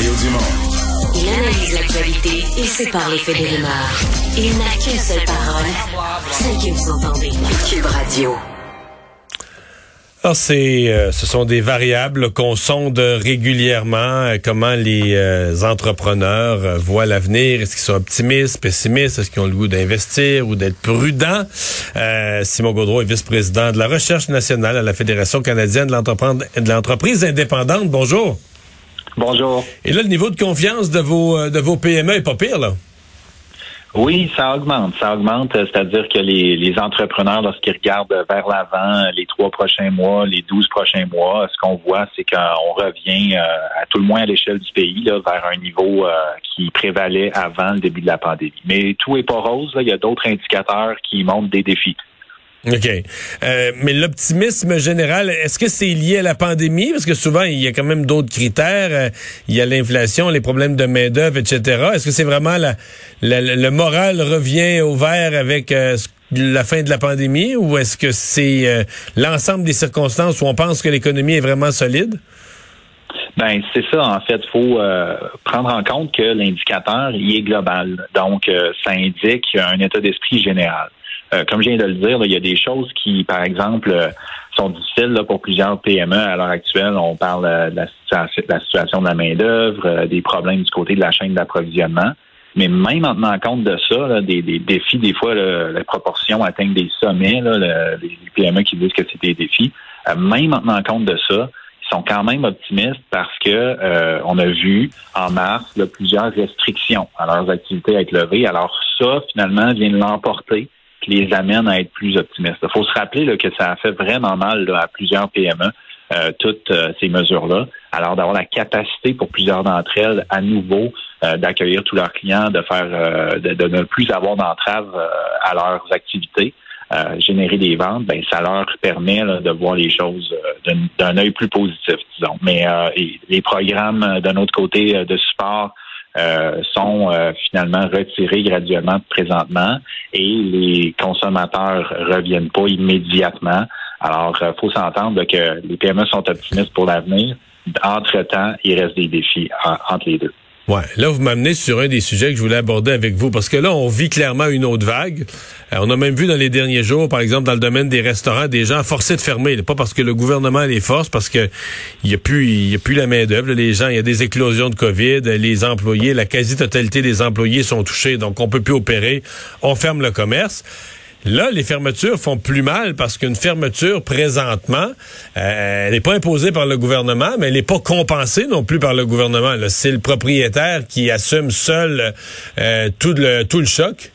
Mario Dumont. Il analyse l'actualité et sépare les faits des rumeurs. Il n'a qu'une seule parole, celle que vous entendez. Cube Radio. Alors, c'est, euh, ce sont des variables qu'on sonde régulièrement. euh, comment les euh, entrepreneurs euh, voient l'avenir. Est-ce qu'ils sont optimistes, pessimistes? Est-ce qu'ils ont le goût d'investir ou d'être prudents? Euh, Simon Gaudreau est vice-président de la recherche nationale à la Fédération canadienne de l'entreprise indépendante. Bonjour. Bonjour. Et là, le niveau de confiance de vos, euh, de vos PME est pas pire, là. Oui, ça augmente. Ça augmente, euh, c'est-à-dire que les, les entrepreneurs, lorsqu'ils regardent vers l'avant, les trois prochains mois, les douze prochains mois, ce qu'on voit, c'est qu'on revient, euh, à tout le moins à l'échelle du pays, là, vers un niveau euh, qui prévalait avant le début de la pandémie. Mais tout est pas rose. là. Il y a d'autres indicateurs qui montrent des défis. OK. Euh, mais l'optimisme général, est-ce que c'est lié à la pandémie? Parce que souvent, il y a quand même d'autres critères. Euh, il y a l'inflation, les problèmes de main-d'œuvre, etc. Est-ce que c'est vraiment la, le moral revient au vert avec euh, la fin de la pandémie? Ou est-ce que c'est euh, l'ensemble des circonstances où on pense que l'économie est vraiment solide? Ben c'est ça en fait. Faut euh, prendre en compte que l'indicateur il est global, donc euh, ça indique un état d'esprit général. Euh, comme je viens de le dire, il y a des choses qui, par exemple, euh, sont difficiles là, pour plusieurs PME à l'heure actuelle. On parle euh, de, la de la situation de la main d'œuvre, euh, des problèmes du côté de la chaîne d'approvisionnement. Mais même en tenant compte de ça, là, des, des défis, des fois, les proportions atteignent des sommets. Les PME qui disent que c'est des défis. Même en tenant compte de ça, ils sont quand même optimistes parce que euh, on a vu en mars là, plusieurs restrictions à leurs activités à être levées. Alors ça, finalement, vient de l'emporter les amène à être plus optimistes. Il faut se rappeler là, que ça a fait vraiment mal là, à plusieurs PME, euh, toutes euh, ces mesures-là. Alors d'avoir la capacité pour plusieurs d'entre elles à nouveau euh, d'accueillir tous leurs clients, de faire euh, de, de ne plus avoir d'entrave euh, à leurs activités. générer des ventes, ben ça leur permet là, de voir les choses d'un- œil plus positif, disons. Mais les programmes d'un autre côté de support euh, sont euh, finalement retirés graduellement présentement et les consommateurs reviennent pas immédiatement. Alors, il faut s'entendre que les PME sont optimistes pour l'avenir. Entre-temps, il reste des défis en- entre les deux. Ouais, là vous m'amenez sur un des sujets que je voulais aborder avec vous parce que là on vit clairement une autre vague. Euh, on a même vu dans les derniers jours, par exemple dans le domaine des restaurants, des gens forcés de fermer, pas parce que le gouvernement les force, parce que il y a plus y a plus la main d'œuvre. Les gens, il y a des éclosions de Covid, les employés, la quasi-totalité des employés sont touchés, donc on peut plus opérer. On ferme le commerce. Là, les fermetures font plus mal parce qu'une fermeture présentement, euh, elle n'est pas imposée par le gouvernement, mais elle n'est pas compensée non plus par le gouvernement. C'est le propriétaire qui assume seul euh, tout le choc.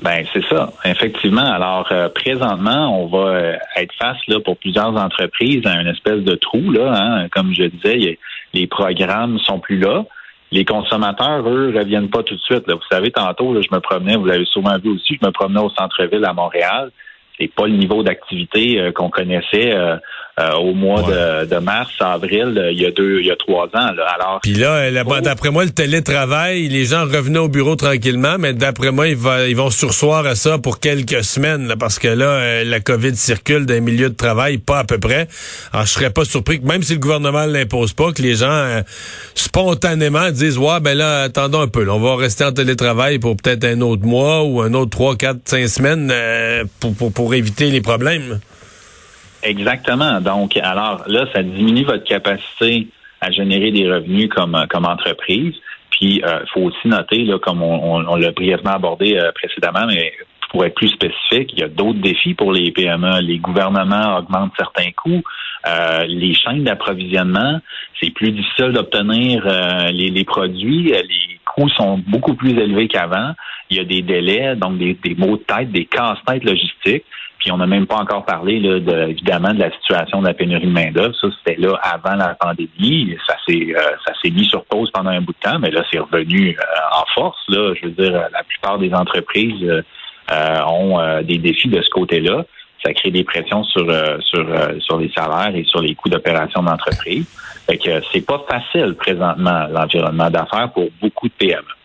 Ben c'est ça, effectivement. Alors euh, présentement, on va être face là pour plusieurs entreprises à une espèce de trou là. hein. Comme je disais, les programmes sont plus là. Les consommateurs, eux, reviennent pas tout de suite. Là. Vous savez, tantôt, là, je me promenais, vous l'avez sûrement vu aussi, je me promenais au centre-ville à Montréal. C'est pas le niveau d'activité euh, qu'on connaissait euh, euh, au mois de, de mars, avril, euh, il y a deux, il y a trois ans. Là. Alors, Puis là, euh, là-bas, d'après moi, le télétravail, les gens revenaient au bureau tranquillement, mais d'après moi, ils, va- ils vont sursoir à ça pour quelques semaines, là, parce que là, euh, la COVID circule dans les milieux de travail, pas à peu près. Alors, je serais pas surpris que même si le gouvernement ne l'impose pas, que les gens euh, spontanément disent, ouais, ben là, attendons un peu, là, on va rester en télétravail pour peut-être un autre mois ou un autre trois, quatre, cinq semaines euh, pour, pour, pour éviter les problèmes. Exactement. Donc, alors là, ça diminue votre capacité à générer des revenus comme, comme entreprise. Puis, il faut aussi noter, là, comme on, on- on l'a brièvement abordé euh, précédemment, mais pour être plus spécifique, il y a d'autres défis pour les PME. Les gouvernements augmentent certains coûts. Euh, les chaînes d'approvisionnement, c'est plus difficile d'obtenir euh, les, les produits. Euh, Les coûts sont beaucoup plus élevés qu'avant. Il y a des délais, donc des, des maux de tête, des casse-têtes logistiques. Puis on n'a même pas encore parlé là, de, évidemment de la situation de la pénurie de main-d'œuvre. Ça, c'était là avant la pandémie. Ça s'est euh, ça s'est mis sur pause pendant un bout de temps, mais là, c'est revenu euh, en force. Là. Je veux dire, la plupart des entreprises euh, euh, ont euh, des défis de ce côté-là. Ça crée des pressions sur euh, sur sur les salaires et sur les coûts d'opération d'entreprise. Fait que c'est pas facile présentement l'environnement d'affaires pour beaucoup de PME.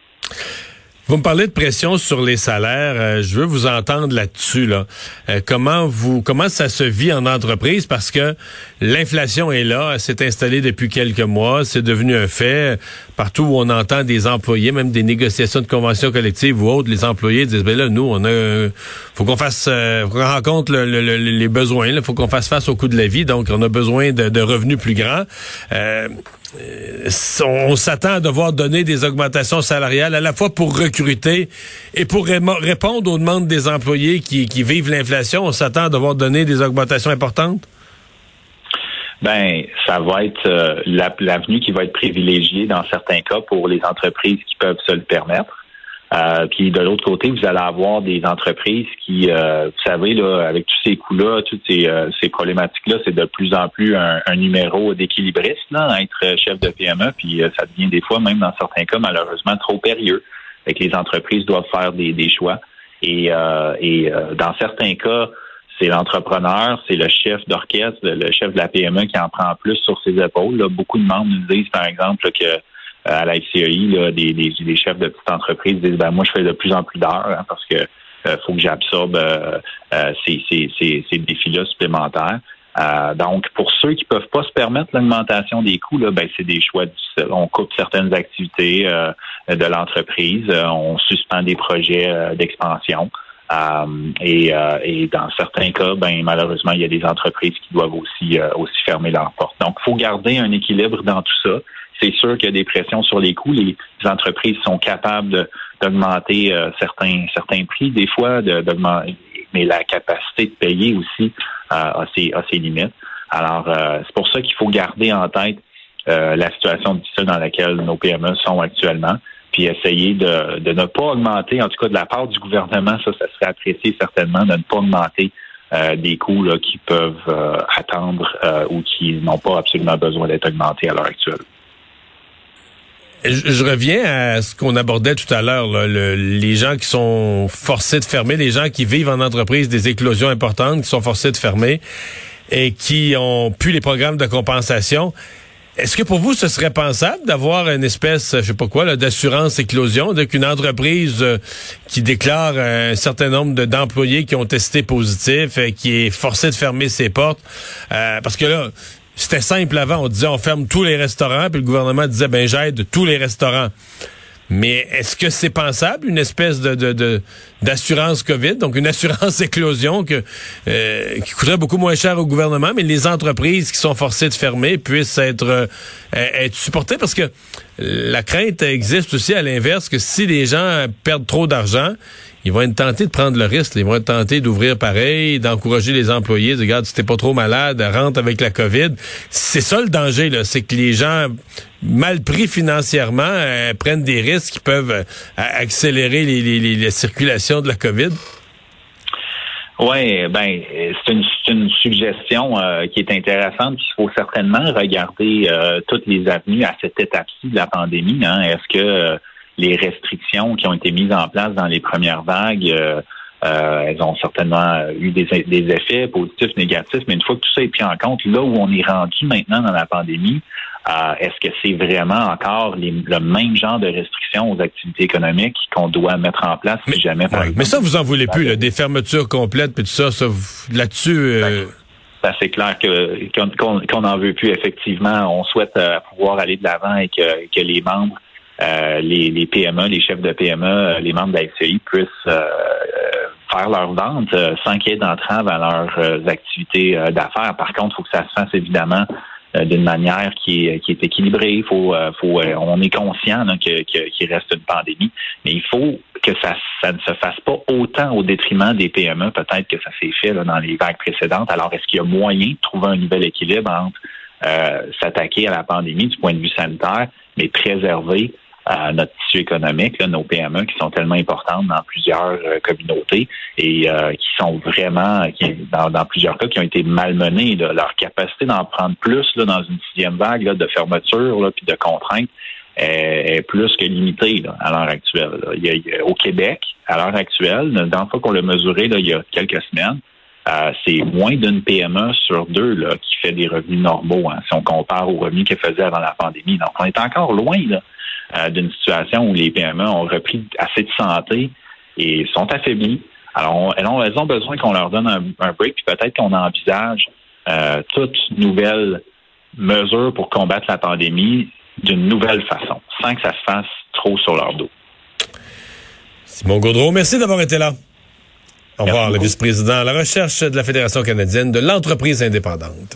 Vous me parlez de pression sur les salaires. Euh, je veux vous entendre là-dessus. Là. Euh, comment vous comment ça se vit en entreprise? Parce que l'inflation est là, elle s'est installée depuis quelques mois, c'est devenu un fait. Partout où on entend des employés, même des négociations de conventions collectives ou autres, les employés disent ben là nous on a faut qu'on fasse euh, faut qu'on rencontre les besoins, il faut qu'on fasse face au coût de la vie, donc on a besoin de, de revenus plus grands. Euh, on s'attend à devoir donner des augmentations salariales à la fois pour recruter et pour répondre aux demandes des employés qui, vivent l'inflation. On s'attend à devoir donner des augmentations importantes? Ben, ça va être euh, l'avenue qui va être privilégiée dans certains cas pour les entreprises qui peuvent se le permettre. Euh, puis de l'autre côté, vous allez avoir des entreprises qui, euh, vous savez, là, avec tous ces coûts-là, toutes ces, euh, ces problématiques-là, c'est de plus en plus un, numéro d'équilibriste, là, être chef de PME, puis ça devient des fois, même dans certains cas, malheureusement, trop périlleux. Fait que les entreprises doivent faire des, des choix. Et, et dans certains cas, c'est l'entrepreneur, c'est le chef d'orchestre, le chef de la PME qui en prend plus sur ses épaules. Là. Beaucoup de membres nous disent, par exemple, que euh, à la FCI, des, des, chefs de petites entreprises disent ben moi je fais de plus en plus d'heures hein, parce que euh, faut que j'absorbe euh, ces, ces, ces, ces défis-là supplémentaires. donc, pour ceux qui peuvent pas se permettre l'augmentation des coûts, là, ben, c'est des choix. On coupe certaines activités de l'entreprise, on suspend des projets d'expansion. Et, et, dans certains cas, ben, malheureusement, il y a des entreprises qui doivent aussi, aussi fermer leurs portes. Donc, il faut garder un équilibre dans tout ça c'est sûr qu'il y a des pressions sur les coûts. Les entreprises sont capables d'augmenter euh, certains certains prix des fois, mais la capacité de payer aussi euh, a, ses, limites. Alors, euh, c'est pour ça qu'il faut garder en tête la situation difficile dans laquelle nos PME sont actuellement, puis essayer de, ne pas augmenter, en tout cas de la part du gouvernement, ça, ça serait apprécié certainement, de ne pas augmenter des coûts qui peuvent attendre ou qui n'ont pas absolument besoin d'être augmentés à l'heure actuelle. Je, reviens à ce qu'on abordait tout à l'heure, les gens qui sont forcés de fermer, les gens qui vivent en entreprise des éclosions importantes, qui sont forcés de fermer et qui ont pu les programmes de compensation. Est-ce que pour vous, ce serait pensable d'avoir une espèce, je sais pas quoi, d'assurance éclosion, qu'une entreprise euh, qui déclare un certain nombre d'employés qui ont testé positif, et qui est forcée de fermer ses portes, euh, parce que là, c'était simple avant. On disait on ferme tous les restaurants, puis le gouvernement disait ben j'aide tous les restaurants. Mais est-ce que c'est pensable, une espèce de, d'assurance COVID, donc une assurance éclosion euh, qui coûterait beaucoup moins cher au gouvernement, mais les entreprises qui sont forcées de fermer puissent être, euh, être supportées? Parce que la crainte existe aussi à l'inverse que si les gens perdent trop d'argent, ils vont être tentés de prendre le risque. Ils vont être tentés d'ouvrir pareil, d'encourager les employés, de regarde, si t'es pas trop malade, rentre avec la COVID. C'est ça le danger, là. C'est que les gens mal pris financièrement euh, prennent des risques qui peuvent euh, accélérer les, les, de la COVID. Oui, ben c'est une, une, suggestion euh, qui est intéressante. Il faut certainement regarder toutes les avenues à cette étape-ci de la pandémie. Hein. Est-ce que les restrictions qui ont été mises en place dans les premières vagues, euh, euh, elles ont certainement eu des, effets positifs, négatifs, mais une fois que tout ça est pris en compte, là où on est rendu maintenant dans la pandémie, euh, est-ce que c'est vraiment encore le même genre de restrictions aux activités économiques qu'on doit mettre en place si jamais, par exemple, Mais ça, vous en voulez plus, des fermetures complètes, puis tout ça, ça là-dessus... Ben, c'est clair que qu'on n'en veut plus effectivement. On souhaite pouvoir aller de l'avant et que les membres euh, les, les, PME, les chefs de PME, euh, les membres de la FCI puissent euh, faire leurs ventes sans qu'il y ait d'entrave à leurs activités d'affaires. Par contre, il faut que ça se fasse évidemment d'une manière qui est, qui est équilibrée. Il faut, faut, on est conscient qu'il reste une pandémie, mais il faut que ça, ça ne se fasse pas autant au détriment des PME, peut-être que ça s'est fait là, dans les vagues précédentes. Alors, est-ce qu'il y a moyen de trouver un nouvel équilibre entre s'attaquer à la pandémie du point de vue sanitaire, mais préserver notre tissu économique, nos PME qui sont tellement importantes dans plusieurs euh, communautés et euh, qui sont vraiment, qui, dans, plusieurs cas, qui ont été malmenées. Leur capacité d'en prendre plus là, dans une sixième vague de fermeture puis de contraintes est, plus que limitée à l'heure actuelle. au Québec, à l'heure actuelle, dans le fois qu'on l'a mesuré là, il y a quelques semaines, euh, c'est moins d'une PME sur deux là, qui fait des revenus normaux, hein, si on compare aux revenus qu'elle faisait avant la pandémie. Donc, on est encore loin là, d'une situation où les PME ont repris assez de santé et sont affaiblis. Alors, elles, ont, besoin qu'on leur donne un, break, puis peut-être qu'on envisage euh, toute nouvelle mesure pour combattre la pandémie d'une nouvelle façon, sans que ça se fasse trop sur leur dos. Simon Gaudreau, merci d'avoir été là. Au revoir, le vice-président à la recherche de la Fédération canadienne de l'entreprise indépendante.